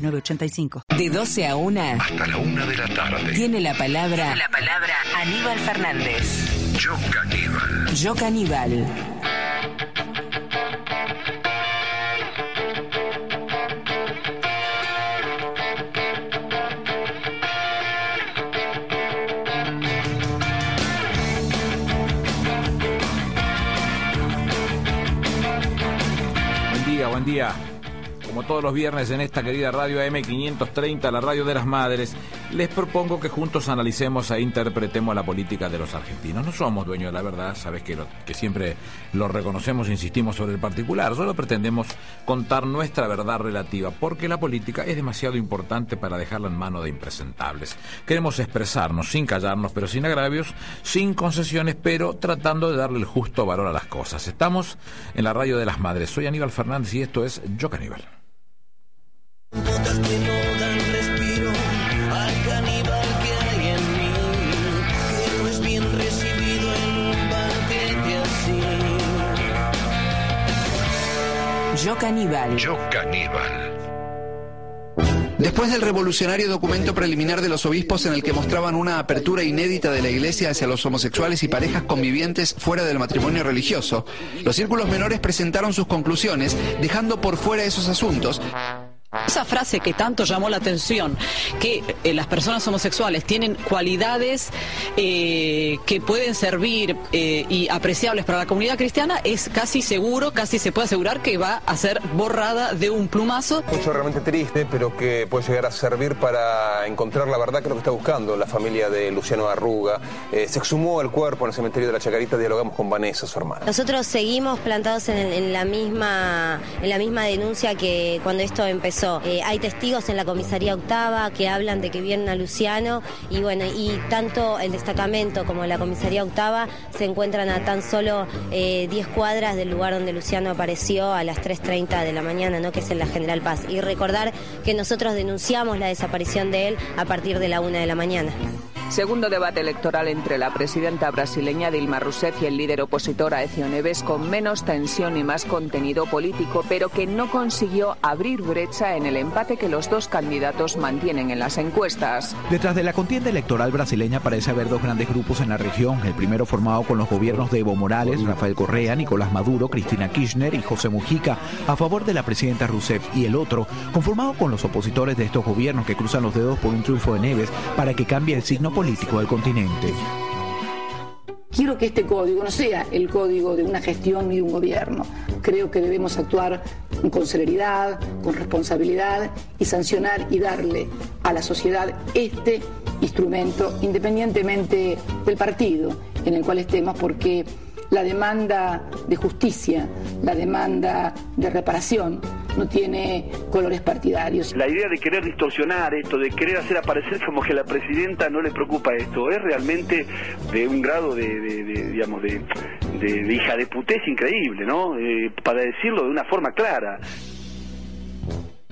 de 12 a 1. Hasta la 1 de la tarde. Tiene la palabra. La palabra Aníbal Fernández. Yo caníbal. Yo caníbal. Buen día, buen día como todos los viernes en esta querida radio AM530, la radio de las madres, les propongo que juntos analicemos e interpretemos la política de los argentinos. No somos dueños de la verdad, sabes que, siempre lo reconocemos insistimos sobre el particular, solo pretendemos contar nuestra verdad relativa, porque la política es demasiado importante para dejarla en manos de impresentables. Queremos expresarnos sin callarnos, pero sin agravios, sin concesiones, pero tratando de darle el justo valor a las cosas. Estamos en la radio de las madres. Soy Aníbal Fernández y esto es Yo Caníbal. Que no dan respiro al caníbal que hay en mí, que no es bien recibido en un banquete así. Yo caníbal. Yo caníbal. Después del revolucionario documento preliminar de los obispos en el que mostraban una apertura inédita de la Iglesia hacia los homosexuales y parejas convivientes fuera del matrimonio religioso, los círculos menores presentaron sus conclusiones, dejando por fuera esos asuntos esa frase que tanto llamó la atención, que eh, las personas homosexuales tienen cualidades eh, que pueden servir eh, y apreciables para la comunidad cristiana, es casi seguro, casi se puede asegurar que va a ser borrada de un plumazo. Mucho realmente triste, pero que puede llegar a servir para encontrar la verdad que es lo que está buscando la familia de Luciano Arruga. se exhumó el cuerpo en el cementerio de la Chacarita, dialogamos con Vanessa, su hermana. Nosotros seguimos plantados en, en la misma en la misma denuncia que cuando esto empezó eh, hay testigos en la comisaría octava que hablan de que vieron a Luciano y bueno, y tanto el destacamento como la comisaría octava se encuentran a tan solo 10 eh, cuadras del lugar donde Luciano apareció a las 3.30 de la mañana, ¿no? que es en la General Paz. Y recordar que nosotros denunciamos la desaparición de él a partir de la 1 de la mañana. Segundo debate electoral entre la presidenta brasileña Dilma Rousseff y el líder opositor Aecio Neves con menos tensión y más contenido político, pero que no consiguió abrir brecha en el empate que los dos candidatos mantienen en las encuestas. Detrás de la contienda electoral brasileña parece haber dos grandes grupos en la región, el primero formado con los gobiernos de Evo Morales, Rafael Correa, Nicolás Maduro, Cristina Kirchner y José Mujica a favor de la presidenta Rousseff y el otro conformado con los opositores de estos gobiernos que cruzan los dedos por un triunfo de Neves para que cambie el signo político del continente. Quiero que este código no sea el código de una gestión ni de un gobierno. Creo que debemos actuar con celeridad, con responsabilidad y sancionar y darle a la sociedad este instrumento independientemente del partido en el cual estemos porque la demanda de justicia, la demanda de reparación, no tiene colores partidarios. La idea de querer distorsionar esto, de querer hacer aparecer como que a la presidenta no le preocupa esto, es realmente de un grado de, digamos, de, hija de putés increíble, ¿no? Eh, para decirlo de una forma clara.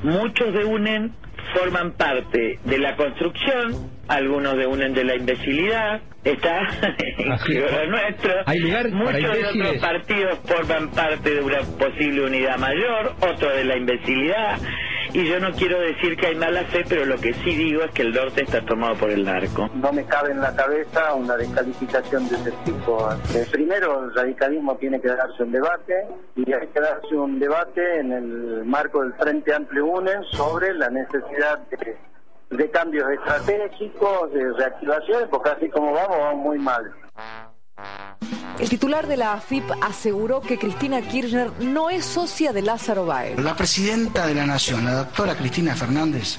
Muchos de UNEN forman parte de la construcción, algunos de UNEN de la imbecilidad, está incluido nuestro. Hay lugar Muchos de otros partidos forman parte de una posible unidad mayor, otros de la imbecilidad. Y yo no quiero decir que hay mala fe, pero lo que sí digo es que el norte está tomado por el narco. No me cabe en la cabeza una descalificación de ese tipo. Eh, primero, el radicalismo tiene que darse un debate y hay que darse un debate en el marco del Frente Amplio UNEN sobre la necesidad de de cambios estratégicos, de reactivación, porque así como vamos, vamos muy mal. El titular de la AFIP aseguró que Cristina Kirchner no es socia de Lázaro Báez. La presidenta de la Nación, la doctora Cristina Fernández,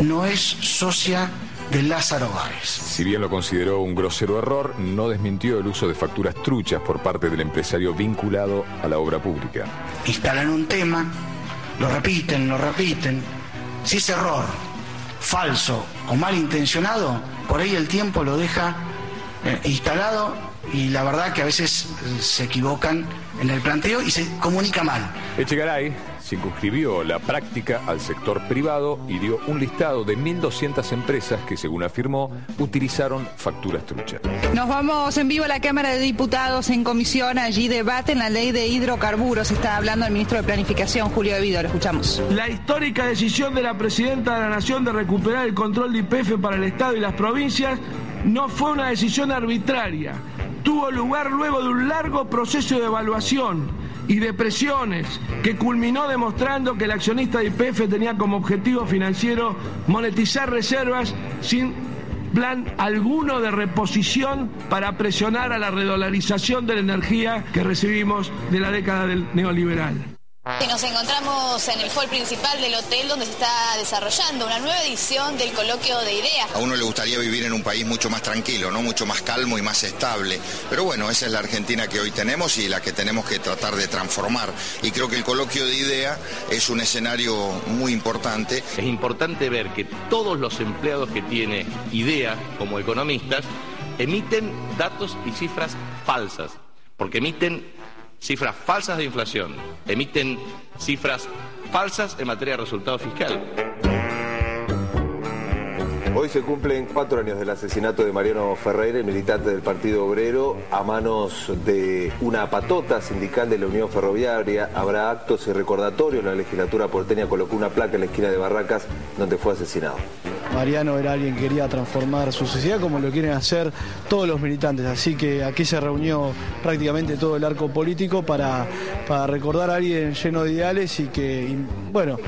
no es socia de Lázaro Báez. Si bien lo consideró un grosero error, no desmintió el uso de facturas truchas por parte del empresario vinculado a la obra pública. Instalan un tema, lo repiten, lo repiten, Si es error, falso o malintencionado, por ahí el tiempo lo deja eh, instalado y la verdad que a veces eh, se equivocan en el planteo y se comunica mal. Echegaray circunscribió la práctica al sector privado y dio un listado de 1.200 empresas que, según afirmó, utilizaron facturas truchas. Nos vamos en vivo a la Cámara de Diputados en comisión. Allí debaten la ley de hidrocarburos. Está hablando el ministro de Planificación, Julio Devido. Lo escuchamos. La histórica decisión de la presidenta de la Nación de recuperar el control de IPF para el Estado y las provincias no fue una decisión arbitraria. Tuvo lugar luego de un largo proceso de evaluación y de presiones que culminó demostrando que el accionista de IPF tenía como objetivo financiero monetizar reservas sin plan alguno de reposición para presionar a la redolarización de la energía que recibimos de la década del neoliberal. Y nos encontramos en el hall principal del hotel donde se está desarrollando una nueva edición del coloquio de ideas. A uno le gustaría vivir en un país mucho más tranquilo, ¿no? mucho más calmo y más estable. Pero bueno, esa es la Argentina que hoy tenemos y la que tenemos que tratar de transformar. Y creo que el coloquio de idea es un escenario muy importante. Es importante ver que todos los empleados que tiene idea como economistas emiten datos y cifras falsas, porque emiten cifras falsas de inflación, emiten cifras falsas en materia de resultado fiscal. Hoy se cumplen cuatro años del asesinato de Mariano Ferreira, el militante del Partido Obrero, a manos de una patota sindical de la Unión Ferroviaria. Habrá actos y recordatorios. La legislatura porteña colocó una placa en la esquina de Barracas donde fue asesinado. Mariano era alguien que quería transformar su sociedad como lo quieren hacer todos los militantes. Así que aquí se reunió prácticamente todo el arco político para, para recordar a alguien lleno de ideales y que, y, bueno,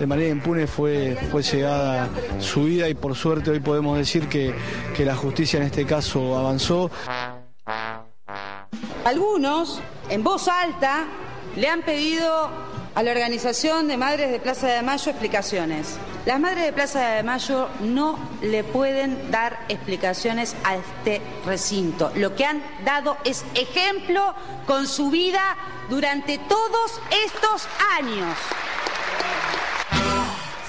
de manera impune fue, fue llegada su vida y por hoy podemos decir que, que la justicia en este caso avanzó. Algunos, en voz alta, le han pedido a la organización de Madres de Plaza de Mayo explicaciones. Las Madres de Plaza de Mayo no le pueden dar explicaciones a este recinto. Lo que han dado es ejemplo con su vida durante todos estos años.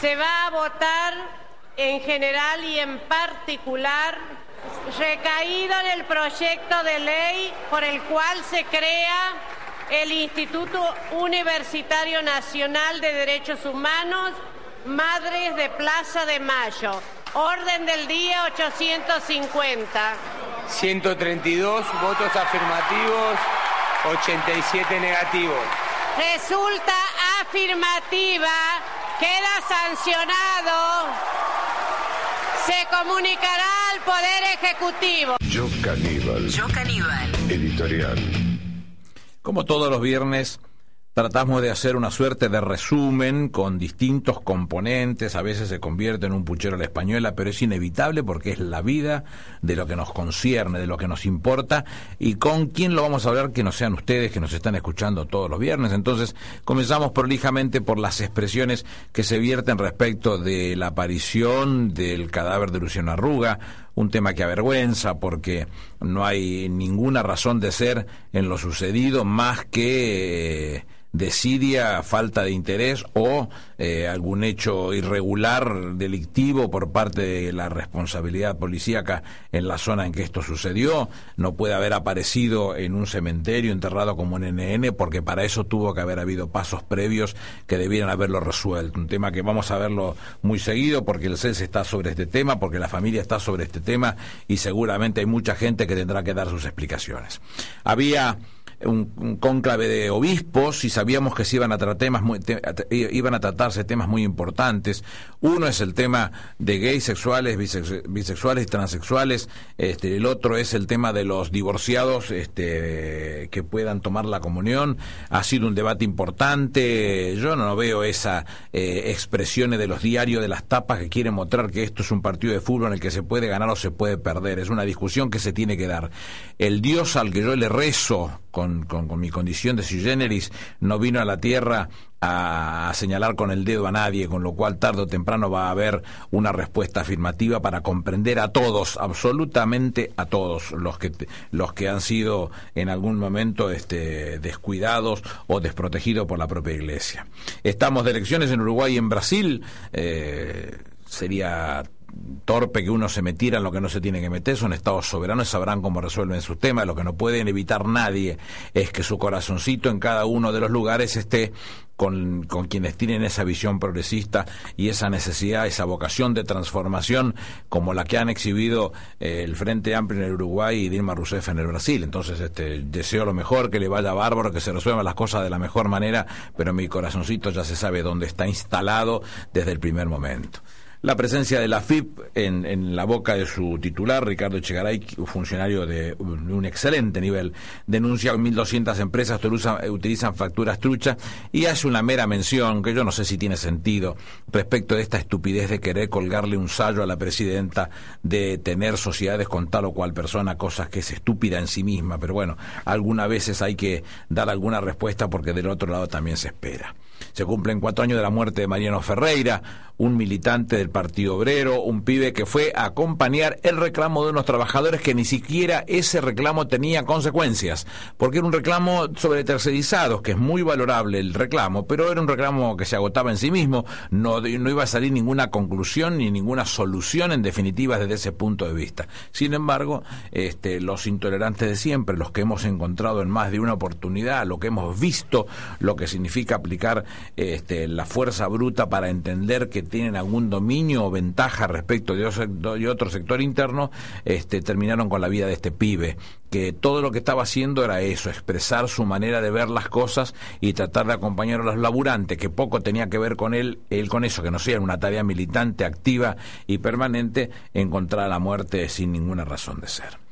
Se va a votar en general y en particular recaído en el proyecto de ley por el cual se crea el Instituto Universitario Nacional de Derechos Humanos, Madres de Plaza de Mayo. Orden del día 850. 132 votos afirmativos, 87 negativos. Resulta afirmativa, queda sancionado. Se comunicará al Poder Ejecutivo. Yo Caníbal. Yo Caníbal. Editorial. Como todos los viernes, tratamos de hacer una suerte de resumen con distintos componentes, a veces se convierte en un puchero a la española, pero es inevitable porque es la vida de lo que nos concierne, de lo que nos importa, y con quién lo vamos a hablar que no sean ustedes que nos están escuchando todos los viernes. Entonces, comenzamos prolijamente por las expresiones que se vierten respecto de la aparición del cadáver de Luciano Arruga, un tema que avergüenza porque no hay ninguna razón de ser en lo sucedido más que eh, desidia, falta de interés o eh, algún hecho irregular, delictivo por parte de la responsabilidad policíaca en la zona en que esto sucedió. No puede haber aparecido en un cementerio enterrado como un NN porque para eso tuvo que haber habido pasos previos que debieran haberlo resuelto. Un tema que vamos a verlo muy seguido porque el CES está sobre este tema, porque la familia está sobre este tema y seguramente hay mucha gente que tendrá que dar sus explicaciones. Había un, cónclave de obispos y sabíamos que se iban a tratar temas iban a tratarse temas muy importantes. Uno es el tema de gays sexuales, bisex- bisexuales y transexuales. Este, el otro es el tema de los divorciados este, que puedan tomar la comunión. Ha sido un debate importante. Yo no veo esa eh, expresiones de los diarios de las tapas que quieren mostrar que esto es un partido de fútbol en el que se puede ganar o se puede perder. Es una discusión que se tiene que dar. El Dios al que yo le rezo con con, mi condición de sui generis, no vino a la tierra a, señalar con el dedo a nadie, con lo cual tarde o temprano va a haber una respuesta afirmativa para comprender a todos, absolutamente a todos los que los que han sido en algún momento este, descuidados o desprotegidos por la propia Iglesia. Estamos de elecciones en Uruguay y en Brasil. Eh, sería torpe que uno se metiera en lo que no se tiene que meter, son estados soberanos, sabrán cómo resuelven sus temas, lo que no pueden evitar nadie es que su corazoncito en cada uno de los lugares esté con, con, quienes tienen esa visión progresista y esa necesidad, esa vocación de transformación como la que han exhibido eh, el Frente Amplio en el Uruguay y Dilma Rousseff en el Brasil. Entonces, este, deseo lo mejor, que le vaya bárbaro, que se resuelvan las cosas de la mejor manera, pero mi corazoncito ya se sabe dónde está instalado desde el primer momento. La presencia de la FIP en, la boca de su titular, Ricardo Echegaray, funcionario de un excelente nivel, denuncia que 1.200 empresas utilizan facturas truchas y hace una mera mención, que yo no sé si tiene sentido, respecto de esta estupidez de querer colgarle un sallo a la presidenta de tener sociedades con tal o cual persona, cosas que es estúpida en sí misma, pero bueno, algunas veces hay que dar alguna respuesta porque del otro lado también se espera. Se cumplen cuatro años de la muerte de Mariano Ferreira, un militante del Partido Obrero, un pibe que fue a acompañar el reclamo de unos trabajadores que ni siquiera ese reclamo tenía consecuencias, porque era un reclamo sobre tercerizados, que es muy valorable el reclamo, pero era un reclamo que se agotaba en sí mismo, no, no iba a salir ninguna conclusión ni ninguna solución en definitiva desde ese punto de vista. Sin embargo, este, los intolerantes de siempre, los que hemos encontrado en más de una oportunidad, lo que hemos visto, lo que significa aplicar este, la fuerza bruta para entender que tienen algún dominio o ventaja respecto de otro sector interno, este, terminaron con la vida de este pibe, que todo lo que estaba haciendo era eso, expresar su manera de ver las cosas y tratar de acompañar a los laburantes, que poco tenía que ver con él, él con eso, que no sea una tarea militante, activa y permanente, encontrar la muerte sin ninguna razón de ser.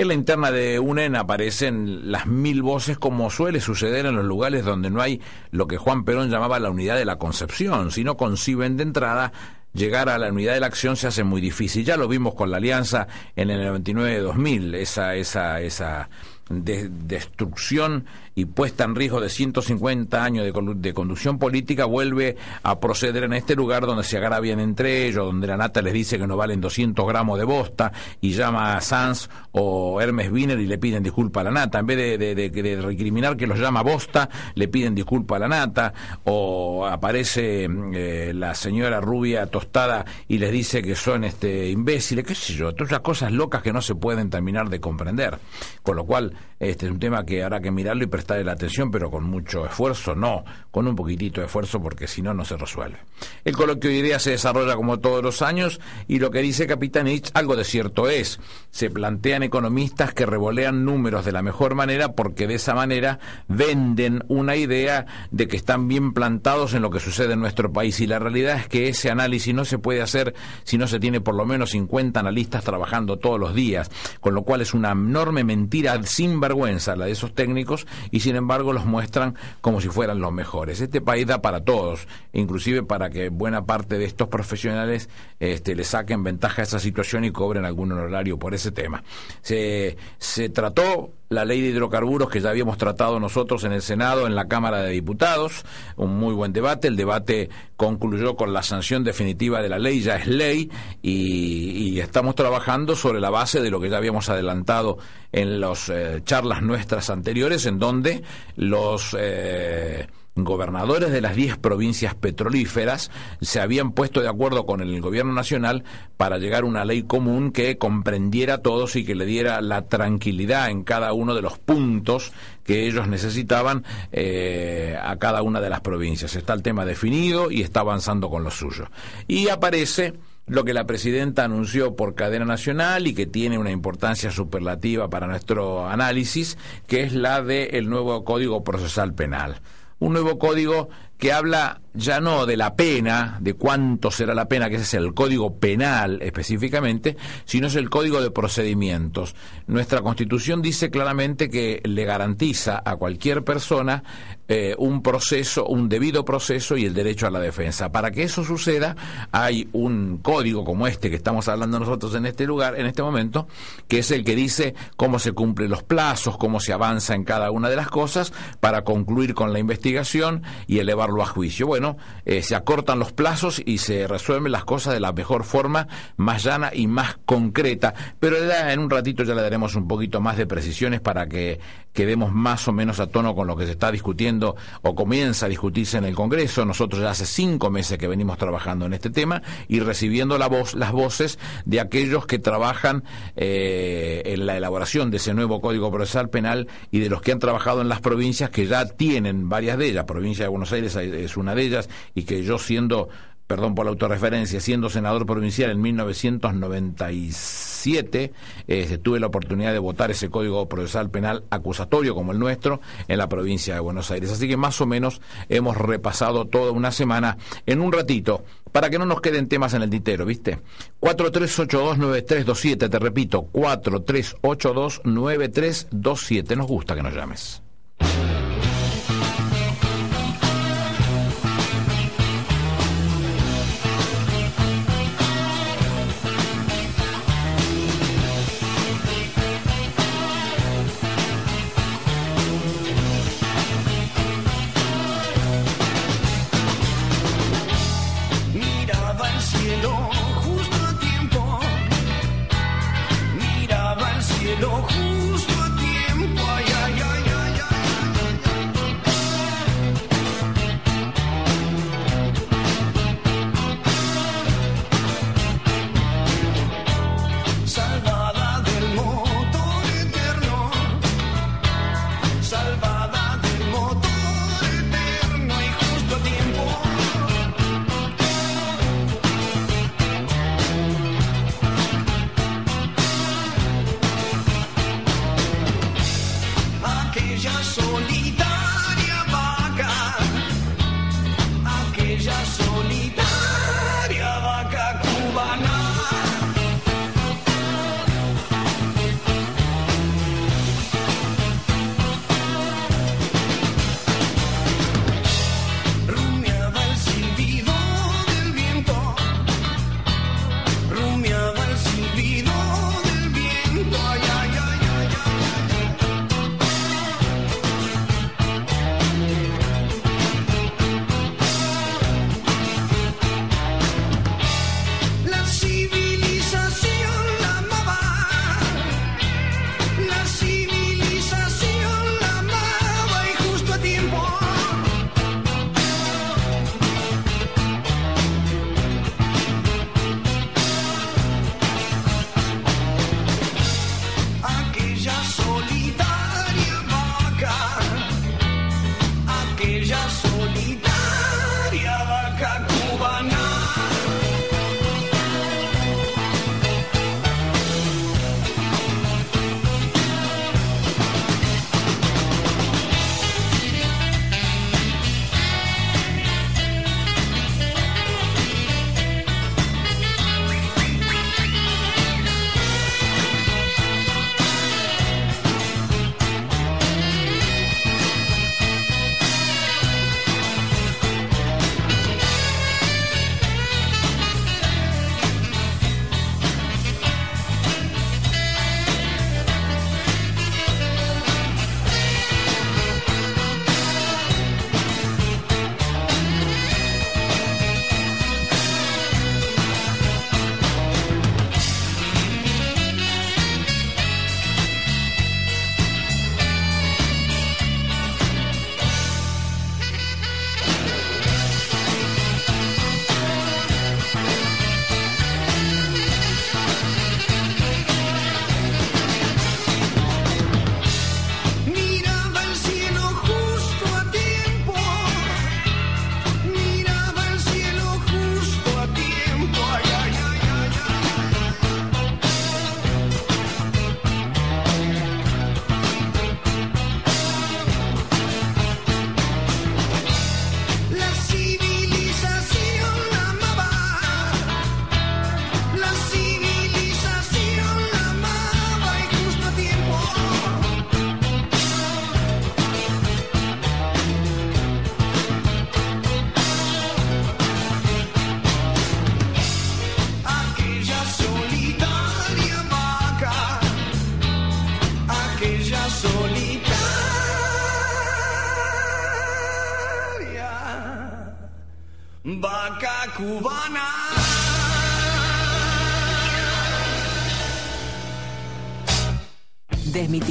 En la interna de UNEN aparecen las mil voces como suele suceder en los lugares donde no hay lo que Juan Perón llamaba la unidad de la concepción. Si no conciben de entrada, llegar a la unidad de la acción se hace muy difícil. Ya lo vimos con la alianza en el 99-2000, esa, esa, esa de destrucción y puesta en riesgo de 150 años de, conducción política vuelve a proceder en este lugar donde se agravian entre ellos, donde la nata les dice que no valen 200 gramos de bosta y llama a Sanz o Hermes Wiener y le piden disculpa a la nata. En vez de, recriminar que los llama bosta, le piden disculpa a la nata o aparece eh, la señora rubia tostada y les dice que son este imbéciles, qué sé yo, todas esas cosas locas que no se pueden terminar de comprender. Con lo cual, este es un tema que habrá que mirarlo y prestarle la atención, pero con mucho esfuerzo, no, con un poquitito de esfuerzo, porque si no, no se resuelve. El coloquio de ideas se desarrolla como todos los años y lo que dice Capitanich, algo de cierto es. Se plantean economistas que revolean números de la mejor manera porque de esa manera venden una idea de que están bien plantados en lo que sucede en nuestro país y la realidad es que ese análisis no se puede hacer si no se tiene por lo menos 50 analistas trabajando todos los días, con lo cual es una enorme mentira sin vergüenza la de esos técnicos y sin embargo los muestran como si fueran los mejores. Este país da para todos, inclusive para que buena parte de estos profesionales este, le saquen ventaja a esa situación y cobren algún honorario por ese tema. Se, se trató la ley de hidrocarburos que ya habíamos tratado nosotros en el Senado, en la Cámara de Diputados, un muy buen debate. El debate concluyó con la sanción definitiva de la ley, ya es ley, y, estamos trabajando sobre la base de lo que ya habíamos adelantado en las eh, charlas nuestras anteriores, en donde los... Eh, gobernadores de las 10 provincias petrolíferas se habían puesto de acuerdo con el gobierno nacional para llegar a una ley común que comprendiera a todos y que le diera la tranquilidad en cada uno de los puntos que ellos necesitaban eh, a cada una de las provincias. Está el tema definido y está avanzando con lo suyo. Y aparece lo que la presidenta anunció por cadena nacional y que tiene una importancia superlativa para nuestro análisis, que es la del nuevo Código Procesal Penal un nuevo código que habla ya no de la pena, de cuánto será la pena, que ese es el código penal específicamente, sino es el código de procedimientos. Nuestra constitución dice claramente que le garantiza a cualquier persona eh, un proceso, un debido proceso y el derecho a la defensa. Para que eso suceda, hay un código como este que estamos hablando nosotros en este lugar, en este momento, que es el que dice cómo se cumplen los plazos, cómo se avanza en cada una de las cosas para concluir con la investigación y elevarlo a juicio. Bueno, eh, se acortan los plazos y se resuelven las cosas de la mejor forma, más llana y más concreta. Pero en un ratito ya le daremos un poquito más de precisiones para que quedemos más o menos a tono con lo que se está discutiendo o comienza a discutirse en el Congreso. Nosotros ya hace cinco meses que venimos trabajando en este tema y recibiendo la voz, las voces de aquellos que trabajan eh, en la elaboración de ese nuevo Código Procesal Penal y de los que han trabajado en las provincias que ya tienen varias de ellas. Provincia de Buenos Aires es una de ellas y que yo siendo perdón por la autorreferencia, siendo senador provincial en 1997, eh, tuve la oportunidad de votar ese Código Procesal Penal acusatorio como el nuestro en la provincia de Buenos Aires. Así que más o menos hemos repasado toda una semana en un ratito, para que no nos queden temas en el tintero, ¿viste? 43829327, te repito, 43829327. Nos gusta que nos llames.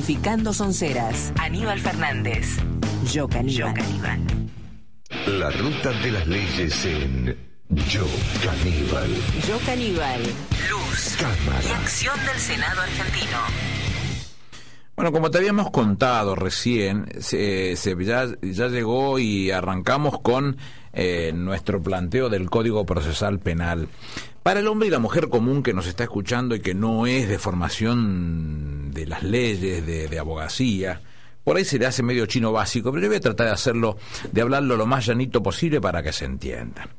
Sonceras. Aníbal Fernández. Yo Caníbal. La ruta de las leyes en Yo Caníbal. Yo Caníbal. Luz. Cámara. Y acción del Senado argentino. Bueno, como te habíamos contado recién, se, se- ya, ya llegó y arrancamos con eh, nuestro planteo del Código Procesal Penal. Para el hombre y la mujer común que nos está escuchando y que no es de formación de las leyes, de, abogacía, por ahí se le hace medio chino básico, pero yo voy a tratar de hacerlo, de hablarlo lo más llanito posible para que se entienda.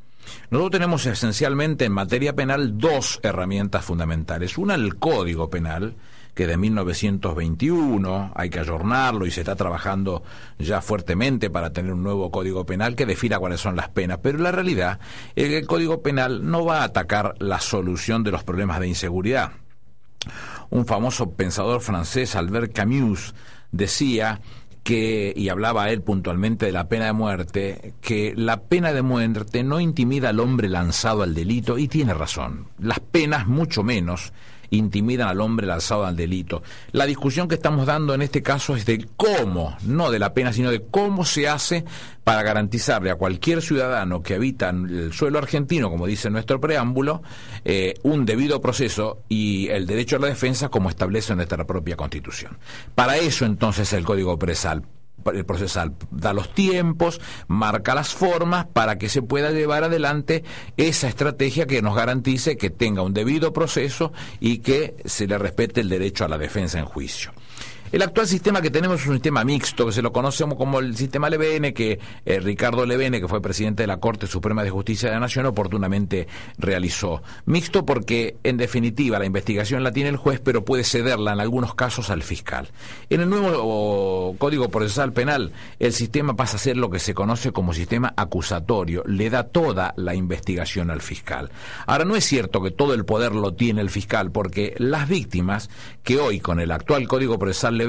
Nosotros tenemos esencialmente en materia penal dos herramientas fundamentales. Una, el Código Penal, que de 1921 hay que ayornarlo y se está trabajando ya fuertemente para tener un nuevo Código Penal que defina cuáles son las penas. Pero la realidad es que el Código Penal no va a atacar la solución de los problemas de inseguridad. Un famoso pensador francés, Albert Camus, decía que, y hablaba él puntualmente de la pena de muerte, que la pena de muerte no intimida al hombre lanzado al delito, y tiene razón. Las penas, mucho menos, intimidan al hombre lanzado al delito. La discusión que estamos dando en este caso es de cómo, no de la pena, sino de cómo se hace para garantizarle a cualquier ciudadano que habita en el suelo argentino, como dice nuestro preámbulo, eh, un debido proceso y el derecho a la defensa como establece nuestra propia Constitución. Para eso entonces el Código Presal el procesal da los tiempos, marca las formas para que se pueda llevar adelante esa estrategia que nos garantice que tenga un debido proceso y que se le respete el derecho a la defensa en juicio. El actual sistema que tenemos es un sistema mixto, que se lo conocemos como el sistema Levene, que eh, Ricardo Levene, que fue presidente de la Corte Suprema de Justicia de la Nación, oportunamente realizó. Mixto porque, en definitiva, la investigación la tiene el juez, pero puede cederla en algunos casos al fiscal. En el nuevo oh, Código Procesal Penal, el sistema pasa a ser lo que se conoce como sistema acusatorio, le da toda la investigación al fiscal. Ahora, no es cierto que todo el poder lo tiene el fiscal, porque las víctimas, que hoy con el actual Código Procesal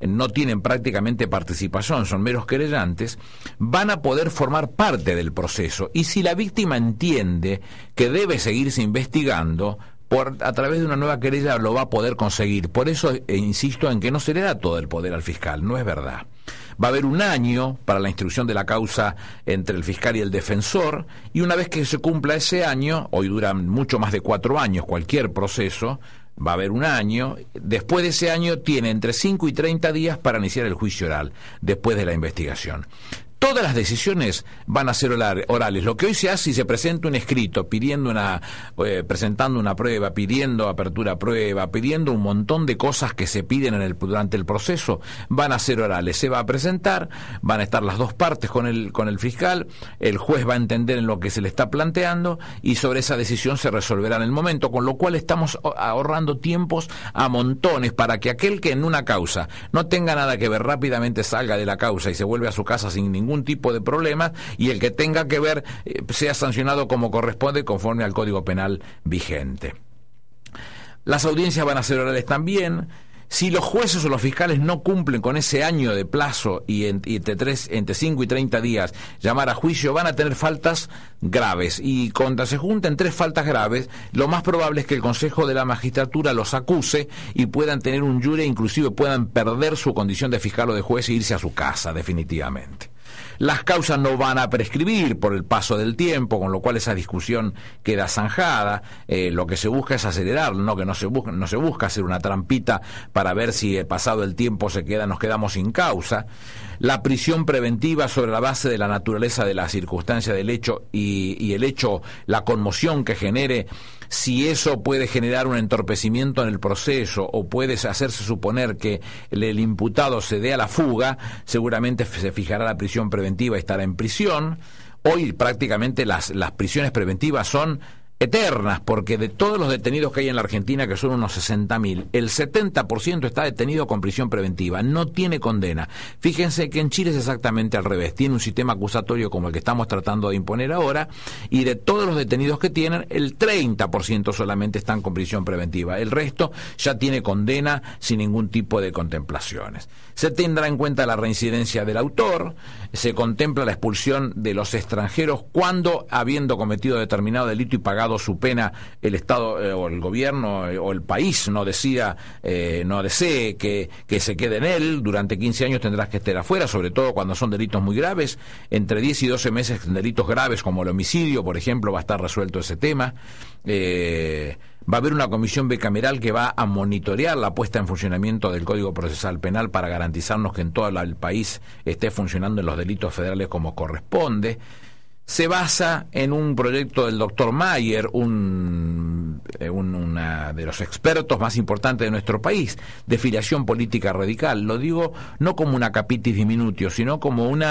No tienen prácticamente participación, son meros querellantes, van a poder formar parte del proceso. Y si la víctima entiende que debe seguirse investigando, por, a través de una nueva querella lo va a poder conseguir. Por eso eh, insisto en que no se le da todo el poder al fiscal, no es verdad. Va a haber un año para la instrucción de la causa entre el fiscal y el defensor, y una vez que se cumpla ese año, hoy dura mucho más de cuatro años cualquier proceso, va a haber un año, después de ese año tiene entre 5 y 30 días para iniciar el juicio oral, después de la investigación. Todas las decisiones van a ser orales. Lo que hoy se hace y se presenta un escrito pidiendo una, eh, presentando una prueba, pidiendo apertura a prueba, pidiendo un montón de cosas que se piden durante el proceso, van a ser orales. Se va a presentar, van a estar las dos partes con el, con el fiscal, el juez va a entender en lo que se le está planteando y sobre esa decisión se resolverá en el momento, con lo cual estamos ahorrando tiempos a montones para que aquel que en una causa no tenga nada que ver rápidamente salga de la causa y se vuelve a su casa sin ningún tipo de problema y el que tenga que ver eh, sea sancionado como corresponde conforme al Código Penal vigente. Las audiencias van a ser orales también. Si los jueces o los fiscales no cumplen con ese año de plazo y, en- y entre, tres, entre 5 y 30 días llamar a juicio, van a tener faltas graves. Y cuando se junten tres faltas graves, lo más probable es que el Consejo de la Magistratura los acuse y puedan tener un jury, inclusive puedan perder su condición de fiscal o de juez e irse a su casa, definitivamente. Las causas no van a prescribir por el paso del tiempo, con lo cual esa discusión queda zanjada. Eh, lo que se busca es acelerar, no que no se busca, no se busca hacer una trampita para ver si eh, pasado el tiempo se queda, nos quedamos sin causa. La prisión preventiva sobre la base de la naturaleza de la circunstancia del hecho y, el hecho, la conmoción que genere, si eso puede generar un entorpecimiento en el proceso o puede hacerse suponer que el, el imputado se dé a la fuga, seguramente se fijará la prisión preventiva y estará en prisión. Hoy prácticamente las, las prisiones preventivas son eternas, porque de todos los detenidos que hay en la Argentina, que son unos 60.000, el 70% está detenido con prisión preventiva, no tiene condena. Fíjense que en Chile es exactamente al revés, tiene un sistema acusatorio como el que estamos tratando de imponer ahora, y de todos los detenidos que tienen, el 30% solamente están con prisión preventiva, el resto ya tiene condena sin ningún tipo de contemplaciones. Se tendrá en cuenta la reincidencia del autor, se contempla la expulsión de los extranjeros cuando, habiendo cometido determinado delito y pagado su pena, el Estado eh, o el gobierno eh, o el país no decida, eh, no desee que, que se quede en él, durante 15 años tendrás que estar afuera, sobre todo cuando son delitos muy graves, entre 10 y 12 meses delitos graves como el homicidio, por ejemplo, va a estar resuelto ese tema. Va a haber una comisión bicameral que va a monitorear la puesta en funcionamiento del Código Procesal Penal para garantizarnos que en todo el país esté funcionando en los delitos federales como corresponde se basa en un proyecto del doctor Mayer, un, eh, una de los expertos más importantes de nuestro país, de filiación política radical. Lo digo no como una capitis diminutio, sino como un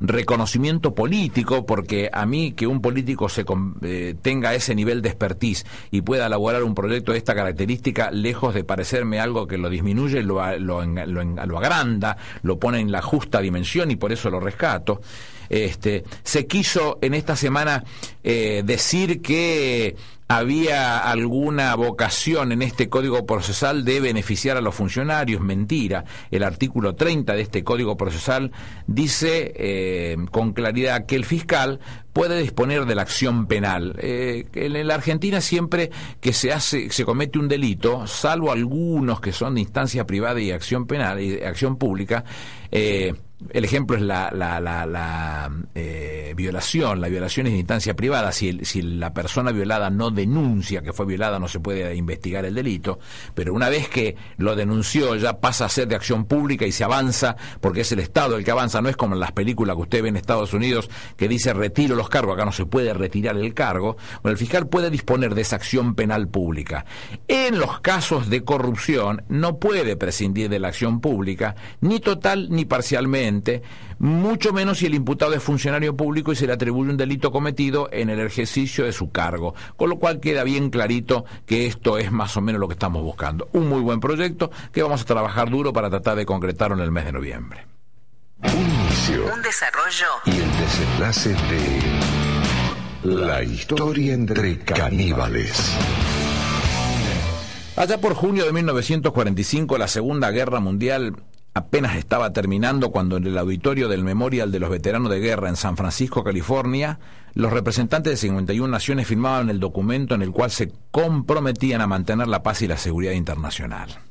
reconocimiento político, porque a mí que un político se, eh, tenga ese nivel de expertise y pueda elaborar un proyecto de esta característica, lejos de parecerme algo que lo disminuye, lo, lo, lo, lo agranda, lo pone en la justa dimensión y por eso lo rescato. Este, se quiso en esta semana eh, decir que había alguna vocación en este código procesal de beneficiar a los funcionarios. Mentira. El artículo 30 de este código procesal dice eh, con claridad que el fiscal puede disponer de la acción penal. Eh, en la Argentina siempre que se hace, se comete un delito, salvo algunos que son de instancia privada y acción penal y acción pública, eh, el ejemplo es la, la, la, eh, violación. La violación es de instancia privada. Si, si la persona violada no denuncia que fue violada, no se puede investigar el delito. Pero una vez que lo denunció, ya pasa a ser de acción pública y se avanza, porque es el Estado el que avanza. No es como en las películas que usted ve en Estados Unidos que dice retiro los cargos. Acá no se puede retirar el cargo. Bueno, el fiscal puede disponer de esa acción penal pública. En los casos de corrupción, no puede prescindir de la acción pública, ni total ni parcialmente mucho menos si el imputado es funcionario público y se le atribuye un delito cometido en el ejercicio de su cargo. Con lo cual queda bien clarito que esto es más o menos lo que estamos buscando. Un muy buen proyecto que vamos a trabajar duro para tratar de concretarlo en el mes de noviembre. Un inicio. Un desarrollo. Y el desenlace de la historia entre caníbales. Allá por junio de 1945, la Segunda Guerra Mundial apenas estaba terminando cuando en el auditorio del Memorial de los Veteranos de Guerra en San Francisco, California, los representantes de 51 naciones firmaban el documento en el cual se comprometían a mantener la paz y la seguridad internacional.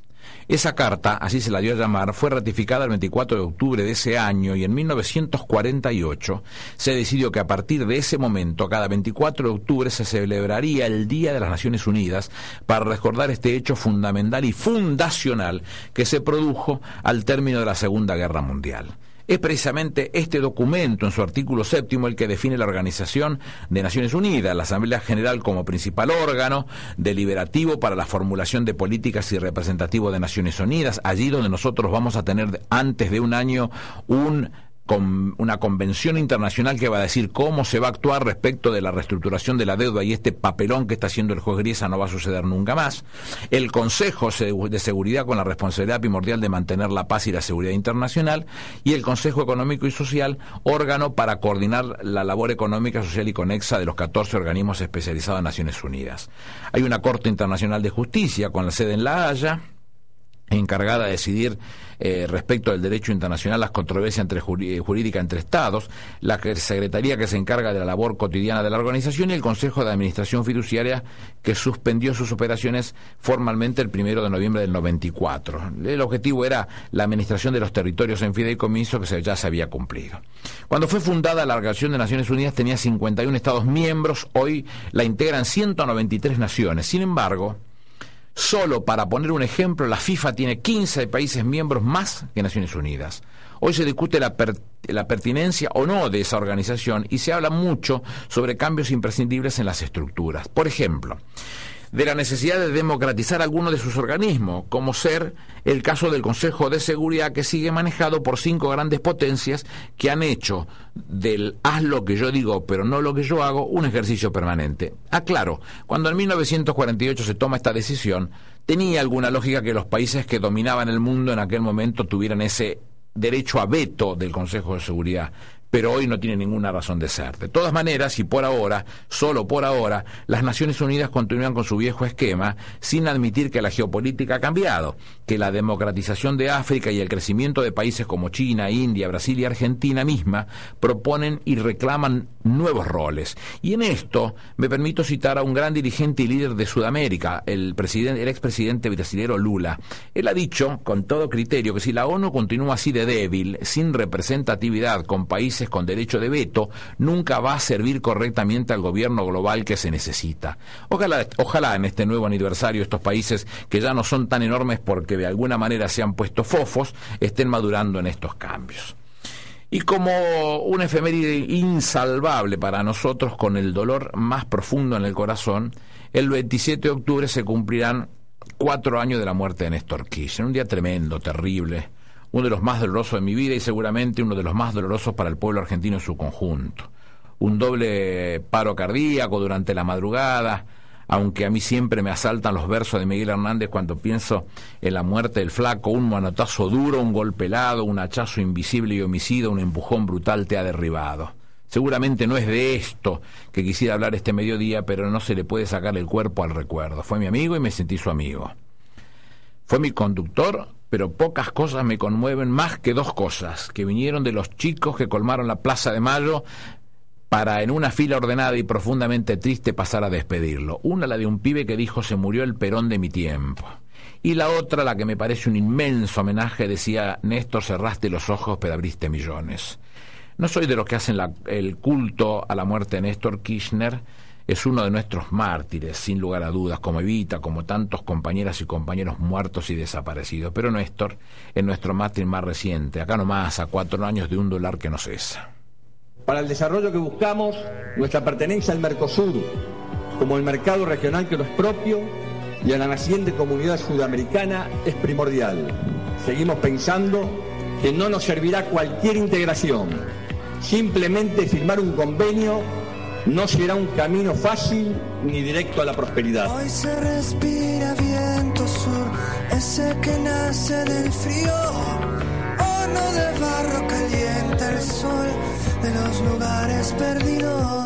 Esa carta, así se la dio a llamar, fue ratificada el 24 de octubre de ese año y en 1948 se decidió que a partir de ese momento, cada 24 de octubre, se celebraría el Día de las Naciones Unidas para recordar este hecho fundamental y fundacional que se produjo al término de la Segunda Guerra Mundial. Es precisamente este documento, en su artículo séptimo, el que define la Organización de Naciones Unidas, la Asamblea General como principal órgano deliberativo para la formulación de políticas y representativo de Naciones Unidas, allí donde nosotros vamos a tener antes de un año un con una convención internacional que va a decir cómo se va a actuar respecto de la reestructuración de la deuda y este papelón que está haciendo el juez Griesa no va a suceder nunca más. El Consejo de Seguridad con la responsabilidad primordial de mantener la paz y la seguridad internacional y el Consejo Económico y Social, órgano para coordinar la labor económica, social y conexa de los 14 organismos especializados de Naciones Unidas. Hay una Corte Internacional de Justicia con la sede en La Haya encargada de decidir eh, respecto del derecho internacional las controversias entre eh, jurídicas entre estados, la secretaría que se encarga de la labor cotidiana de la organización y el Consejo de Administración Fiduciaria que suspendió sus operaciones formalmente el primero de noviembre del 94. El objetivo era la administración de los territorios en fideicomiso que ya se había cumplido. Cuando fue fundada la Organización de Naciones Unidas tenía 51 estados miembros, hoy la integran 193 naciones. Sin embargo, Solo para poner un ejemplo, la FIFA tiene 15 países miembros más que Naciones Unidas. Hoy se discute la, la, pertinencia o no de esa organización y se habla mucho sobre cambios imprescindibles en las estructuras. Por ejemplo, de la necesidad de democratizar algunos de sus organismos, como ser el caso del Consejo de Seguridad que sigue manejado por cinco grandes potencias que han hecho del haz lo que yo digo pero no lo que yo hago un ejercicio permanente. Aclaro, cuando en 1948 se toma esta decisión, tenía alguna lógica que los países que dominaban el mundo en aquel momento tuvieran ese derecho a veto del Consejo de Seguridad pero hoy no tiene ninguna razón de ser. De todas maneras, y por ahora, solo por ahora, las Naciones Unidas continúan con su viejo esquema sin admitir que la geopolítica ha cambiado, que la democratización de África y el crecimiento de países como China, India, Brasil y Argentina misma proponen y reclaman nuevos roles. Y en esto me permito citar a un gran dirigente y líder de Sudamérica, el, presidente, el expresidente brasilero Lula. Él ha dicho, con todo criterio, que si la ONU continúa así de débil, sin representatividad, con países con derecho de veto, nunca va a servir correctamente al gobierno global que se necesita. Ojalá, ojalá en este nuevo aniversario estos países que ya no son tan enormes porque de alguna manera se han puesto fofos, estén madurando en estos cambios. Y como una efeméride insalvable para nosotros, con el dolor más profundo en el corazón, el 27 de octubre se cumplirán cuatro años de la muerte de Néstor Kirchner. Un día tremendo, terrible, uno de los más dolorosos de mi vida y seguramente uno de los más dolorosos para el pueblo argentino en su conjunto. Un doble paro cardíaco durante la madrugada, aunque a mí siempre me asaltan los versos de Miguel Hernández cuando pienso en la muerte del flaco, un manotazo duro, un golpe helado, un hachazo invisible y homicida, un empujón brutal te ha derribado. Seguramente no es de esto que quisiera hablar este mediodía, pero no se le puede sacar el cuerpo al recuerdo. Fue mi amigo y me sentí su amigo. Fue mi conductor, pero pocas cosas me conmueven más que dos cosas, que vinieron de los chicos que colmaron la Plaza de Mayo para en una fila ordenada y profundamente triste pasar a despedirlo. Una la de un pibe que dijo se murió el perón de mi tiempo. Y la otra, la que me parece un inmenso homenaje, decía Néstor, cerraste los ojos pero abriste millones. No soy de los que hacen el culto a la muerte de Néstor Kirchner, es uno de nuestros mártires, sin lugar a dudas, como Evita, como tantos compañeras y compañeros muertos y desaparecidos. Pero Néstor es nuestro mártir más reciente, acá nomás, a cuatro años de un dólar que no cesa. Para el desarrollo que buscamos, nuestra pertenencia al Mercosur, como el mercado regional que nos es propio, y a la naciente comunidad sudamericana es primordial. Seguimos pensando que no nos servirá cualquier integración, simplemente firmar un convenio no será un camino fácil ni directo a la prosperidad. Hoy se respira viento sur, ese que nace del frío. Horno de barro calienta el sol de los lugares perdidos.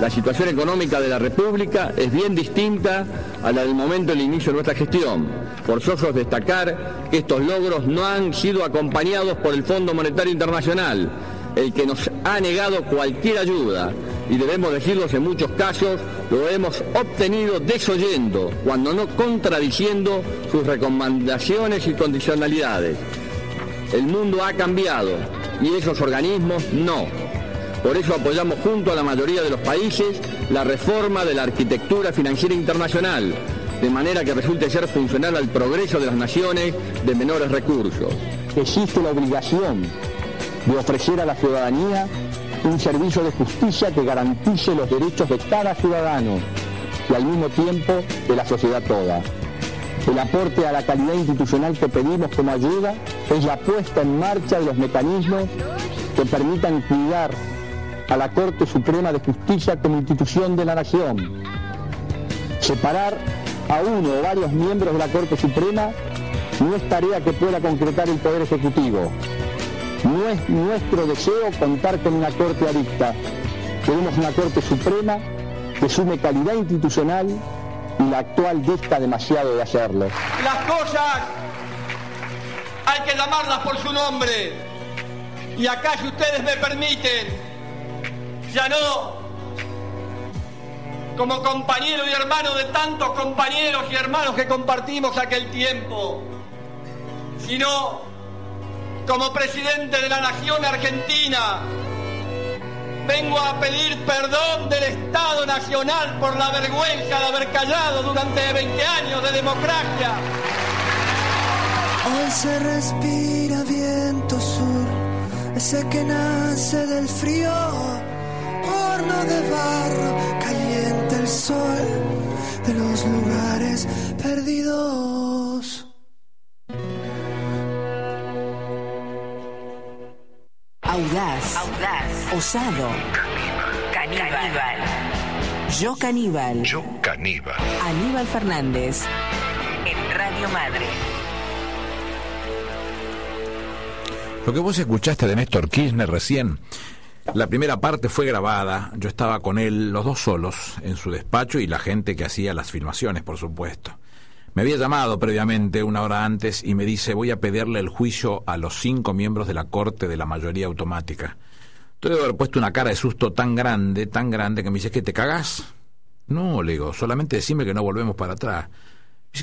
La situación económica de la República es bien distinta a la del momento del inicio de nuestra gestión. Forzoso es destacar que estos logros no han sido acompañados por el Fondo Monetario Internacional, el que nos ha negado cualquier ayuda y debemos decirlo en muchos casos, lo hemos obtenido desoyendo, cuando no contradiciendo sus recomendaciones y condicionalidades. El mundo ha cambiado y esos organismos no. Por eso apoyamos junto a la mayoría de los países la reforma de la arquitectura financiera internacional, de manera que resulte ser funcional al progreso de las naciones de menores recursos. Existe la obligación de ofrecer a la ciudadanía un servicio de justicia que garantice los derechos de cada ciudadano y al mismo tiempo de la sociedad toda. El aporte a la calidad institucional que pedimos como ayuda es la puesta en marcha de los mecanismos que permitan cuidar a la Corte Suprema de Justicia como institución de la nación. Separar a uno o varios miembros de la Corte Suprema no es tarea que pueda concretar el Poder Ejecutivo. No es nuestro deseo contar con una Corte adicta. Queremos una Corte Suprema que sume calidad institucional y la actual dista demasiado de hacerlo. Las cosas hay que llamarlas por su nombre. Y acá, si ustedes me permiten, ya no. Como compañero y hermano de tantos compañeros y hermanos que compartimos aquel tiempo, sino como presidente de la nación argentina, vengo a pedir perdón del Estado Nacional por la vergüenza de haber callado durante 20 años de democracia. Hoy se respira viento sur, ese que nace del frío, horno de barro, caliente el sol de los lugares perdidos. Audaz. Audaz. Osado. Caníbal. Yo caníbal. Yo caníbal. Aníbal Fernández. En Radio Madre. Lo que vos escuchaste de Néstor Kirchner recién, la primera parte fue grabada, yo estaba con él, los dos solos, en su despacho y la gente que hacía las filmaciones, por supuesto. Me había llamado previamente una hora antes y me dice voy a pedirle el juicio a los cinco miembros de la Corte de la mayoría automática. Yo debo haber puesto una cara de susto tan grande, tan grande, que me dice, ¿qué te cagás? No, le digo, solamente decime que no volvemos para atrás.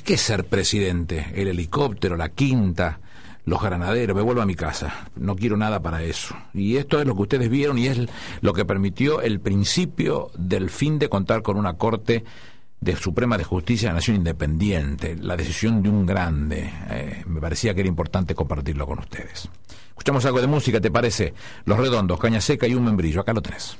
¿qué es ser presidente? El helicóptero, la quinta, los granaderos, me vuelvo a mi casa. No quiero nada para eso. Y esto es lo que ustedes vieron y es lo que permitió el principio del fin de contar con una corte de Suprema de Justicia de la Nación Independiente, la decisión de un grande. Eh, me parecía que era importante compartirlo con ustedes. Escuchamos algo de música, ¿te parece? Los Redondos, Caña Seca y un membrillo. Acá lo tenés.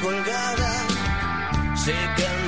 Colgada, secando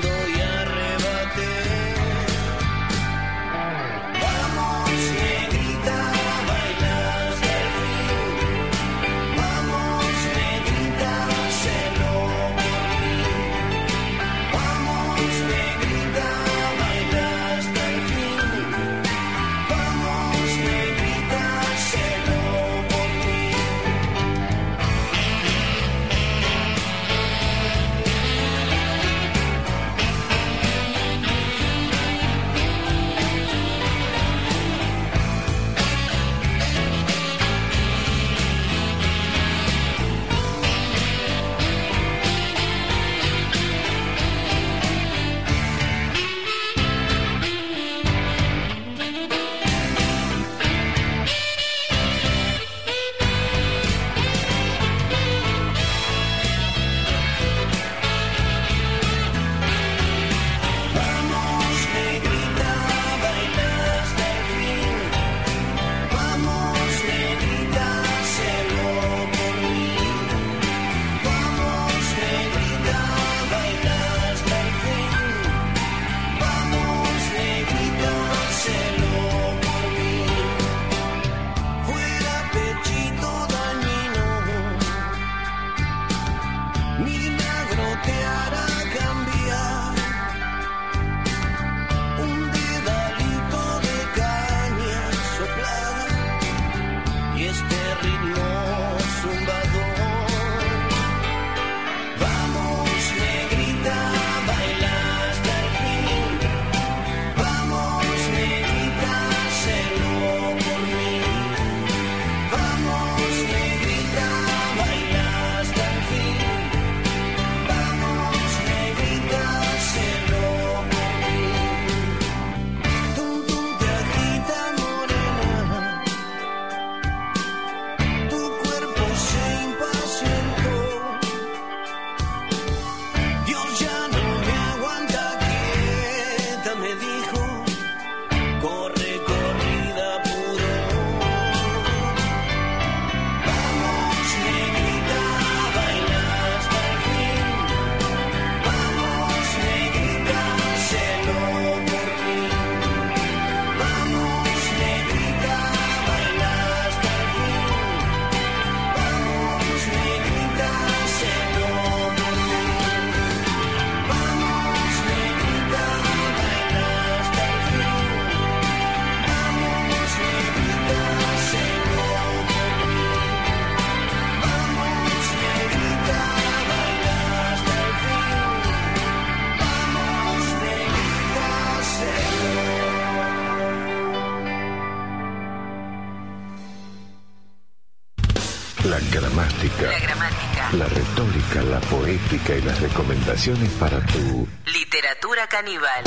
y las recomendaciones para tu Literatura caníbal.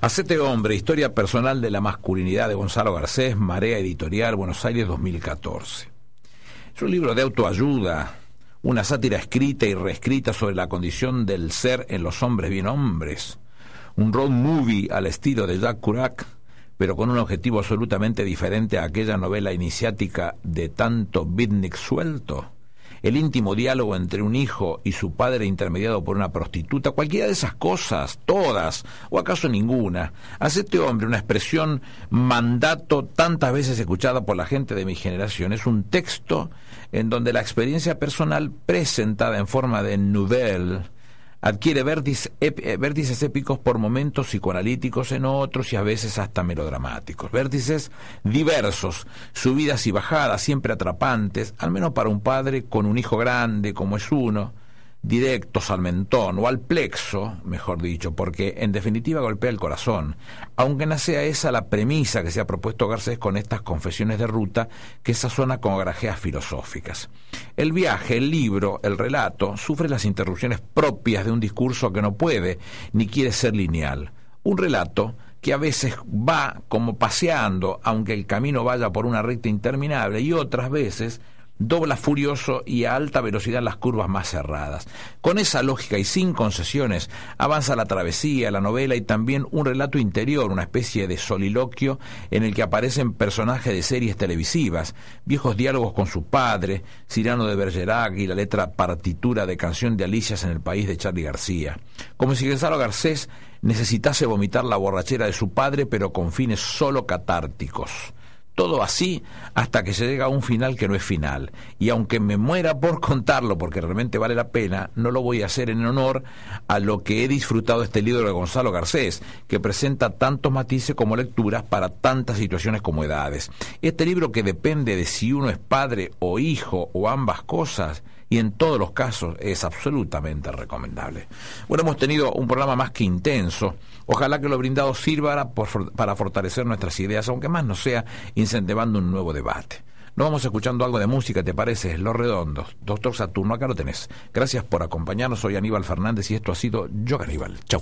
Hacete hombre, historia personal de la masculinidad de Gonzalo Garcés, Marea Editorial, Buenos Aires 2014. Es un libro de autoayuda, una sátira escrita y reescrita sobre la condición del ser en los hombres bien hombres, un road movie al estilo de Jacques Curac, pero con un objetivo absolutamente diferente a aquella novela iniciática de tanto beatnik suelto el íntimo diálogo entre un hijo y su padre intermediado por una prostituta, cualquiera de esas cosas, todas, o acaso ninguna, hace este hombre una expresión mandato tantas veces escuchada por la gente de mi generación. Es un texto en donde la experiencia personal presentada en forma de nouvelle adquiere vértices, ép- vértices épicos por momentos psicoanalíticos en otros y a veces hasta melodramáticos. Vértices diversos, subidas y bajadas, siempre atrapantes, al menos para un padre con un hijo grande como es uno, directos al mentón o al plexo, mejor dicho, porque en definitiva golpea el corazón, aunque no sea esa la premisa que se ha propuesto Garcés con estas confesiones de ruta que sazona con grajeas filosóficas. El viaje, el libro, el relato, sufre las interrupciones propias de un discurso que no puede ni quiere ser lineal. Un relato que a veces va como paseando, aunque el camino vaya por una recta interminable, y otras veces dobla furioso y a alta velocidad las curvas más cerradas. Con esa lógica y sin concesiones avanza la travesía, la novela y también un relato interior, una especie de soliloquio en el que aparecen personajes de series televisivas, viejos diálogos con su padre, Cirano de Bergerac y la letra partitura de Canción de Alicias en el país de Charlie García. Como si Gonzalo Garcés necesitase vomitar la borrachera de su padre pero con fines solo catárticos. Todo así hasta que se llega a un final que no es final. Y aunque me muera por contarlo, porque realmente vale la pena, no lo voy a hacer en honor a lo que he disfrutado este libro de Gonzalo Garcés, que presenta tantos matices como lecturas para tantas situaciones como edades. Este libro que depende de si uno es padre o hijo o ambas cosas, y en todos los casos es absolutamente recomendable. Bueno, hemos tenido un programa más que intenso. Ojalá que lo brindado sirva para fortalecer nuestras ideas, aunque más no sea incentivando un nuevo debate. Nos vamos escuchando algo de música, ¿te parece? Los Redondos. Doctor Saturno, acá lo tenés. Gracias por acompañarnos. Soy Aníbal Fernández y esto ha sido Yo Caníbal. Chau.